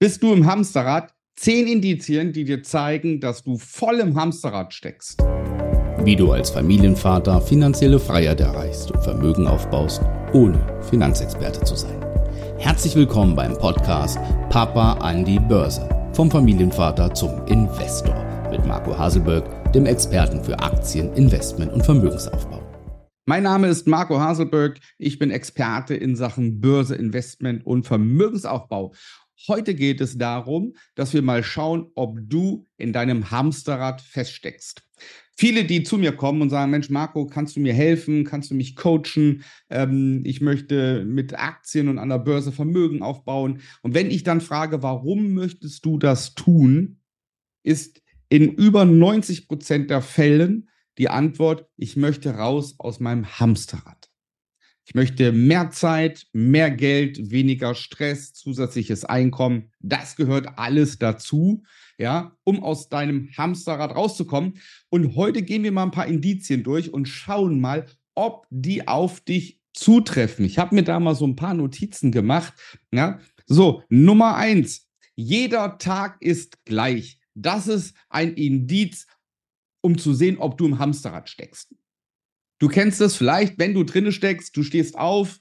Bist du im Hamsterrad? Zehn Indizien, die dir zeigen, dass du voll im Hamsterrad steckst. Wie du als Familienvater finanzielle Freiheit erreichst und Vermögen aufbaust, ohne Finanzexperte zu sein. Herzlich willkommen beim Podcast Papa an die Börse. Vom Familienvater zum Investor mit Marco Haselberg, dem Experten für Aktien, Investment und Vermögensaufbau. Mein Name ist Marco Haselberg. Ich bin Experte in Sachen Börse, Investment und Vermögensaufbau. Heute geht es darum, dass wir mal schauen, ob du in deinem Hamsterrad feststeckst. Viele, die zu mir kommen und sagen, Mensch, Marco, kannst du mir helfen? Kannst du mich coachen? Ähm, ich möchte mit Aktien und an der Börse Vermögen aufbauen. Und wenn ich dann frage, warum möchtest du das tun, ist in über 90 Prozent der Fällen die Antwort, ich möchte raus aus meinem Hamsterrad. Ich möchte mehr Zeit, mehr Geld, weniger Stress, zusätzliches Einkommen. Das gehört alles dazu, ja, um aus deinem Hamsterrad rauszukommen. Und heute gehen wir mal ein paar Indizien durch und schauen mal, ob die auf dich zutreffen. Ich habe mir da mal so ein paar Notizen gemacht. Ja. So, Nummer eins. Jeder Tag ist gleich. Das ist ein Indiz, um zu sehen, ob du im Hamsterrad steckst. Du kennst das vielleicht, wenn du drinne steckst, du stehst auf.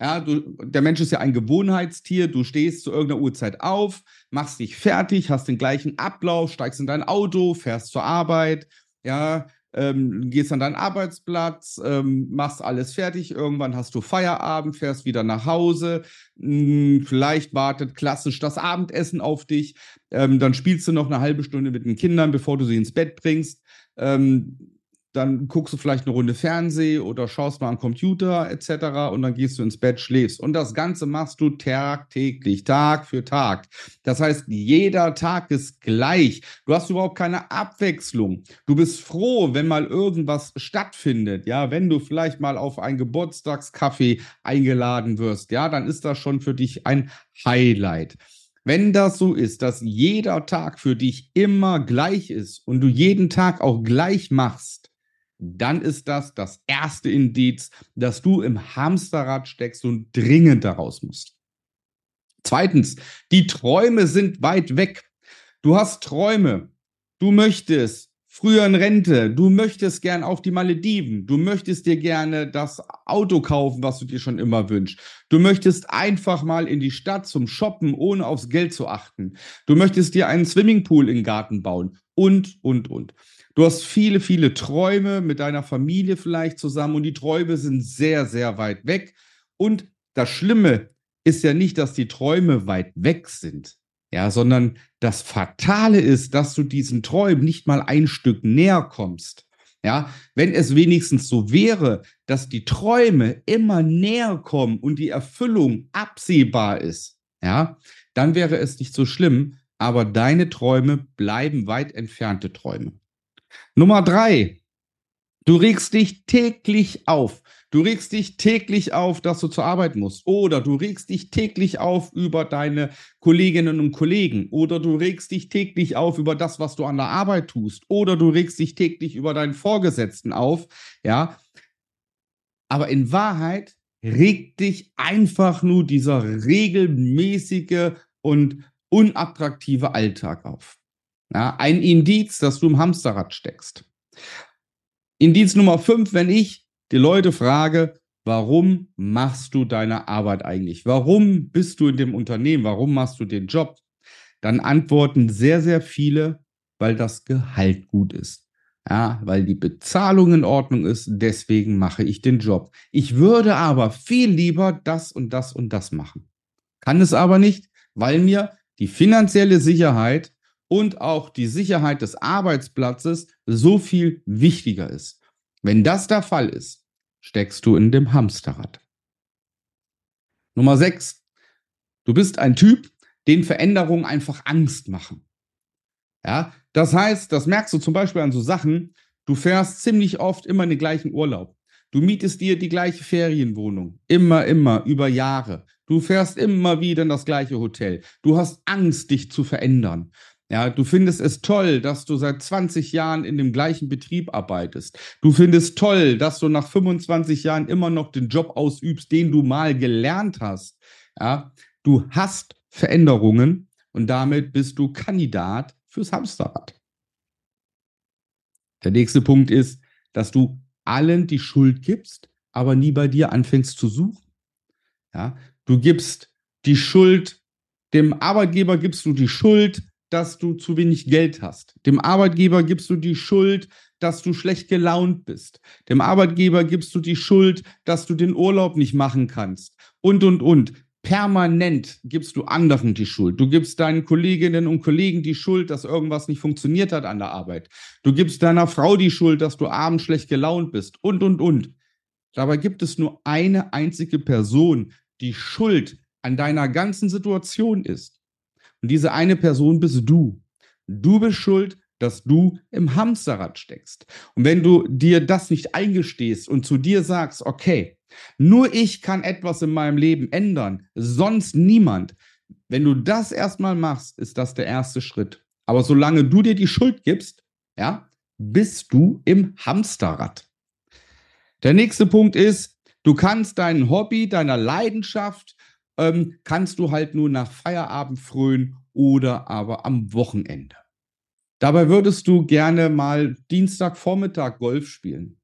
Ja, du, der Mensch ist ja ein Gewohnheitstier. Du stehst zu irgendeiner Uhrzeit auf, machst dich fertig, hast den gleichen Ablauf, steigst in dein Auto, fährst zur Arbeit, ja, ähm, gehst an deinen Arbeitsplatz, ähm, machst alles fertig, irgendwann hast du Feierabend, fährst wieder nach Hause, hm, vielleicht wartet klassisch das Abendessen auf dich, ähm, dann spielst du noch eine halbe Stunde mit den Kindern, bevor du sie ins Bett bringst. Ähm, dann guckst du vielleicht eine Runde Fernseh oder schaust mal am Computer etc. und dann gehst du ins Bett, schläfst. Und das Ganze machst du tagtäglich, Tag für Tag. Das heißt, jeder Tag ist gleich. Du hast überhaupt keine Abwechslung. Du bist froh, wenn mal irgendwas stattfindet. Ja, wenn du vielleicht mal auf ein Geburtstagskaffee eingeladen wirst, ja, dann ist das schon für dich ein Highlight. Wenn das so ist, dass jeder Tag für dich immer gleich ist und du jeden Tag auch gleich machst, dann ist das das erste Indiz, dass du im Hamsterrad steckst und dringend daraus musst. Zweitens, die Träume sind weit weg. Du hast Träume. Du möchtest früher in Rente. Du möchtest gern auf die Malediven. Du möchtest dir gerne das Auto kaufen, was du dir schon immer wünschst. Du möchtest einfach mal in die Stadt zum Shoppen, ohne aufs Geld zu achten. Du möchtest dir einen Swimmingpool im Garten bauen und, und, und. Du hast viele, viele Träume mit deiner Familie vielleicht zusammen und die Träume sind sehr, sehr weit weg. Und das Schlimme ist ja nicht, dass die Träume weit weg sind, ja, sondern das Fatale ist, dass du diesen Träumen nicht mal ein Stück näher kommst. Ja, wenn es wenigstens so wäre, dass die Träume immer näher kommen und die Erfüllung absehbar ist, ja, dann wäre es nicht so schlimm, aber deine Träume bleiben weit entfernte Träume. Nummer drei, du regst dich täglich auf. Du regst dich täglich auf, dass du zur Arbeit musst. Oder du regst dich täglich auf über deine Kolleginnen und Kollegen. Oder du regst dich täglich auf über das, was du an der Arbeit tust. Oder du regst dich täglich über deinen Vorgesetzten auf. Ja. Aber in Wahrheit regt dich einfach nur dieser regelmäßige und unattraktive Alltag auf. Ja, ein Indiz, dass du im Hamsterrad steckst. Indiz Nummer fünf, wenn ich die Leute frage, warum machst du deine Arbeit eigentlich? Warum bist du in dem Unternehmen? Warum machst du den Job? Dann antworten sehr, sehr viele, weil das Gehalt gut ist. Ja, weil die Bezahlung in Ordnung ist, deswegen mache ich den Job. Ich würde aber viel lieber das und das und das machen. Kann es aber nicht, weil mir die finanzielle Sicherheit und auch die Sicherheit des Arbeitsplatzes so viel wichtiger ist. Wenn das der Fall ist, steckst du in dem Hamsterrad. Nummer 6. Du bist ein Typ, den Veränderungen einfach Angst machen. Ja, das heißt, das merkst du zum Beispiel an so Sachen, du fährst ziemlich oft immer in den gleichen Urlaub. Du mietest dir die gleiche Ferienwohnung. Immer, immer, über Jahre. Du fährst immer wieder in das gleiche Hotel. Du hast Angst, dich zu verändern. Ja, du findest es toll, dass du seit 20 Jahren in dem gleichen Betrieb arbeitest. Du findest toll, dass du nach 25 Jahren immer noch den Job ausübst, den du mal gelernt hast. Ja, du hast Veränderungen und damit bist du Kandidat fürs Hamsterrad. Der nächste Punkt ist, dass du allen die Schuld gibst, aber nie bei dir anfängst zu suchen. Ja, du gibst die Schuld, dem Arbeitgeber gibst du die Schuld, dass du zu wenig Geld hast. Dem Arbeitgeber gibst du die Schuld, dass du schlecht gelaunt bist. Dem Arbeitgeber gibst du die Schuld, dass du den Urlaub nicht machen kannst. Und, und, und. Permanent gibst du anderen die Schuld. Du gibst deinen Kolleginnen und Kollegen die Schuld, dass irgendwas nicht funktioniert hat an der Arbeit. Du gibst deiner Frau die Schuld, dass du abends schlecht gelaunt bist. Und, und, und. Dabei gibt es nur eine einzige Person, die schuld an deiner ganzen Situation ist. Und diese eine Person bist du. Du bist schuld, dass du im Hamsterrad steckst. Und wenn du dir das nicht eingestehst und zu dir sagst, okay, nur ich kann etwas in meinem Leben ändern, sonst niemand. Wenn du das erstmal machst, ist das der erste Schritt. Aber solange du dir die Schuld gibst, ja, bist du im Hamsterrad. Der nächste Punkt ist, du kannst dein Hobby, deiner Leidenschaft, ähm, kannst du halt nur nach Feierabend frönen oder aber am Wochenende. Dabei würdest du gerne mal Dienstagvormittag Golf spielen.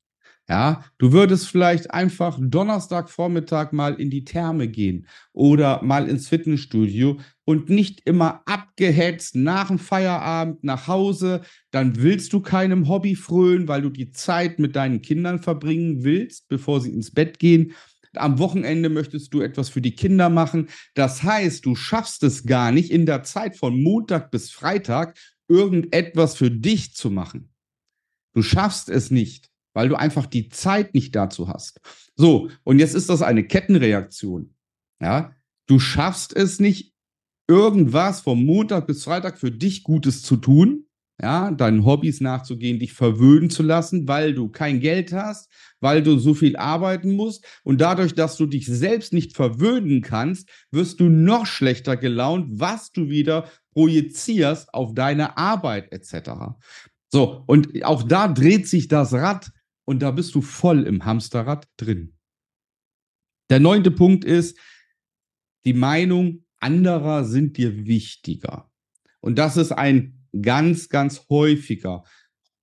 Ja, du würdest vielleicht einfach Donnerstagvormittag mal in die Therme gehen oder mal ins Fitnessstudio und nicht immer abgehetzt nach dem Feierabend nach Hause. Dann willst du keinem Hobby frönen, weil du die Zeit mit deinen Kindern verbringen willst, bevor sie ins Bett gehen. Am Wochenende möchtest du etwas für die Kinder machen. Das heißt, du schaffst es gar nicht in der Zeit von Montag bis Freitag irgendetwas für dich zu machen. Du schaffst es nicht, weil du einfach die Zeit nicht dazu hast. So, und jetzt ist das eine Kettenreaktion. Ja, du schaffst es nicht, irgendwas vom Montag bis Freitag für dich Gutes zu tun, ja, deinen Hobbys nachzugehen, dich verwöhnen zu lassen, weil du kein Geld hast, weil du so viel arbeiten musst. Und dadurch, dass du dich selbst nicht verwöhnen kannst, wirst du noch schlechter gelaunt, was du wieder projizierst auf deine Arbeit etc. So, und auch da dreht sich das Rad und da bist du voll im Hamsterrad drin. Der neunte Punkt ist, die Meinung anderer sind dir wichtiger. Und das ist ein ganz, ganz häufiger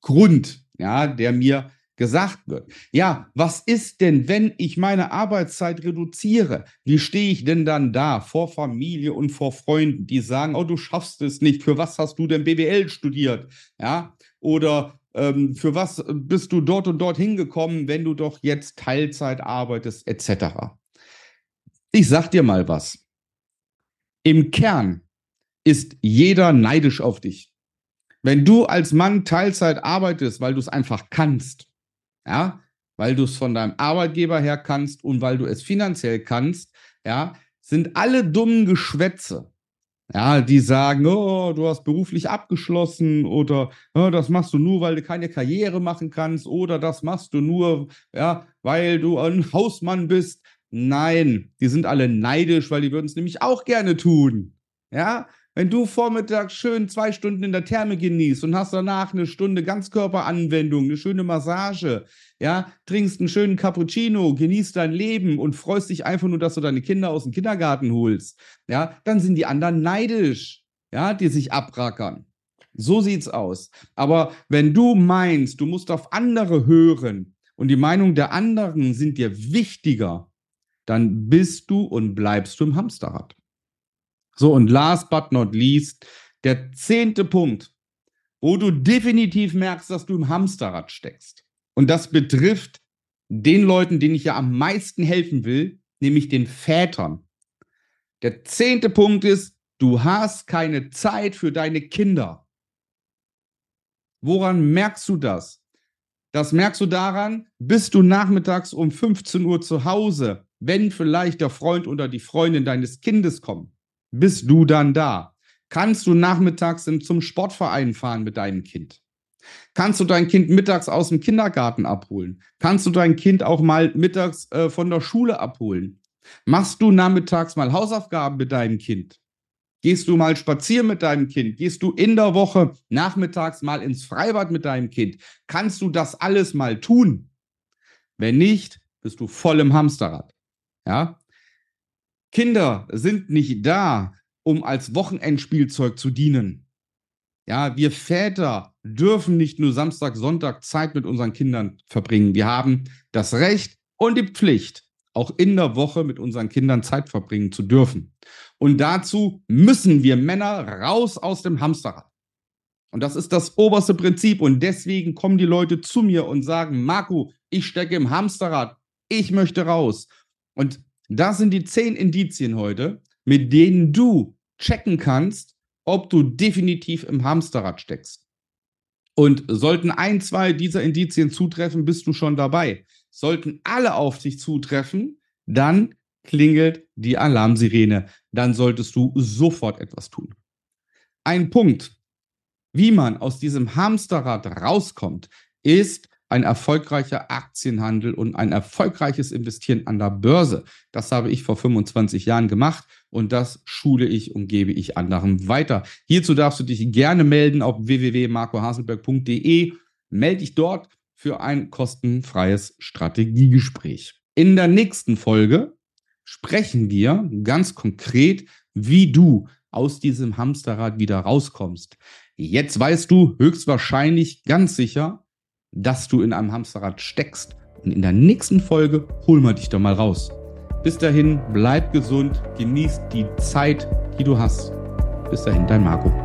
Grund, ja, der mir gesagt wird. Ja, was ist denn, wenn ich meine Arbeitszeit reduziere? Wie stehe ich denn dann da vor Familie und vor Freunden, die sagen, oh, du schaffst es nicht. Für was hast du denn BWL studiert? Ja, oder ähm, für was bist du dort und dort hingekommen, wenn du doch jetzt Teilzeit arbeitest, etc. Ich sag dir mal was. Im Kern ist jeder neidisch auf dich. Wenn du als Mann Teilzeit arbeitest, weil du es einfach kannst, ja, weil du es von deinem Arbeitgeber her kannst und weil du es finanziell kannst, ja, sind alle dummen Geschwätze, ja, die sagen, oh, du hast beruflich abgeschlossen oder oh, das machst du nur, weil du keine Karriere machen kannst oder das machst du nur, ja, weil du ein Hausmann bist. Nein, die sind alle neidisch, weil die würden es nämlich auch gerne tun. Ja, wenn du vormittags schön zwei Stunden in der Therme genießt und hast danach eine Stunde Ganzkörperanwendung, eine schöne Massage, ja, trinkst einen schönen Cappuccino, genießt dein Leben und freust dich einfach nur, dass du deine Kinder aus dem Kindergarten holst, ja, dann sind die anderen neidisch, ja, die sich abrackern. So sieht's aus. Aber wenn du meinst, du musst auf andere hören und die Meinung der anderen sind dir wichtiger, dann bist du und bleibst du im Hamsterrad. So, und last but not least, der zehnte Punkt, wo du definitiv merkst, dass du im Hamsterrad steckst. Und das betrifft den Leuten, denen ich ja am meisten helfen will, nämlich den Vätern. Der zehnte Punkt ist, du hast keine Zeit für deine Kinder. Woran merkst du das? Das merkst du daran, bist du nachmittags um 15 Uhr zu Hause, wenn vielleicht der Freund oder die Freundin deines Kindes kommt bist du dann da? Kannst du nachmittags zum Sportverein fahren mit deinem Kind? Kannst du dein Kind mittags aus dem Kindergarten abholen? Kannst du dein Kind auch mal mittags äh, von der Schule abholen? Machst du nachmittags mal Hausaufgaben mit deinem Kind? Gehst du mal spazieren mit deinem Kind? Gehst du in der Woche nachmittags mal ins Freibad mit deinem Kind? Kannst du das alles mal tun? Wenn nicht, bist du voll im Hamsterrad. Ja? Kinder sind nicht da, um als Wochenendspielzeug zu dienen. Ja, wir Väter dürfen nicht nur Samstag, Sonntag Zeit mit unseren Kindern verbringen. Wir haben das Recht und die Pflicht, auch in der Woche mit unseren Kindern Zeit verbringen zu dürfen. Und dazu müssen wir Männer raus aus dem Hamsterrad. Und das ist das oberste Prinzip. Und deswegen kommen die Leute zu mir und sagen, Marco, ich stecke im Hamsterrad. Ich möchte raus. Und das sind die zehn Indizien heute, mit denen du checken kannst, ob du definitiv im Hamsterrad steckst. Und sollten ein, zwei dieser Indizien zutreffen, bist du schon dabei. Sollten alle auf dich zutreffen, dann klingelt die Alarmsirene. Dann solltest du sofort etwas tun. Ein Punkt, wie man aus diesem Hamsterrad rauskommt, ist ein erfolgreicher Aktienhandel und ein erfolgreiches Investieren an der Börse. Das habe ich vor 25 Jahren gemacht und das schule ich und gebe ich anderen weiter. Hierzu darfst du dich gerne melden auf www.marcohaselberg.de. Melde dich dort für ein kostenfreies Strategiegespräch. In der nächsten Folge sprechen wir ganz konkret, wie du aus diesem Hamsterrad wieder rauskommst. Jetzt weißt du höchstwahrscheinlich ganz sicher, dass du in einem Hamsterrad steckst. Und in der nächsten Folge holen wir dich doch mal raus. Bis dahin, bleib gesund, genieß die Zeit, die du hast. Bis dahin, dein Marco.